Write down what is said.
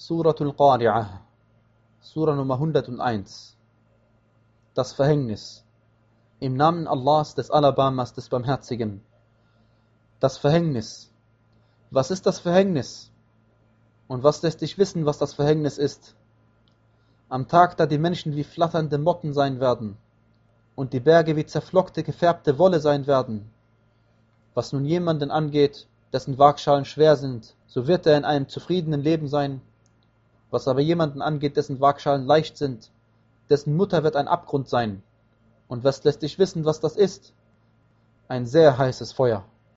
Suratul Qari'ah, Surah Nummer 101. Das Verhängnis. Im Namen Allahs, des Alabamas, des Barmherzigen. Das Verhängnis. Was ist das Verhängnis? Und was lässt dich wissen, was das Verhängnis ist? Am Tag, da die Menschen wie flatternde Motten sein werden und die Berge wie zerflockte, gefärbte Wolle sein werden. Was nun jemanden angeht, dessen Waagschalen schwer sind, so wird er in einem zufriedenen Leben sein, was aber jemanden angeht, dessen Waagschalen leicht sind, dessen Mutter wird ein Abgrund sein. Und was lässt dich wissen, was das ist? Ein sehr heißes Feuer.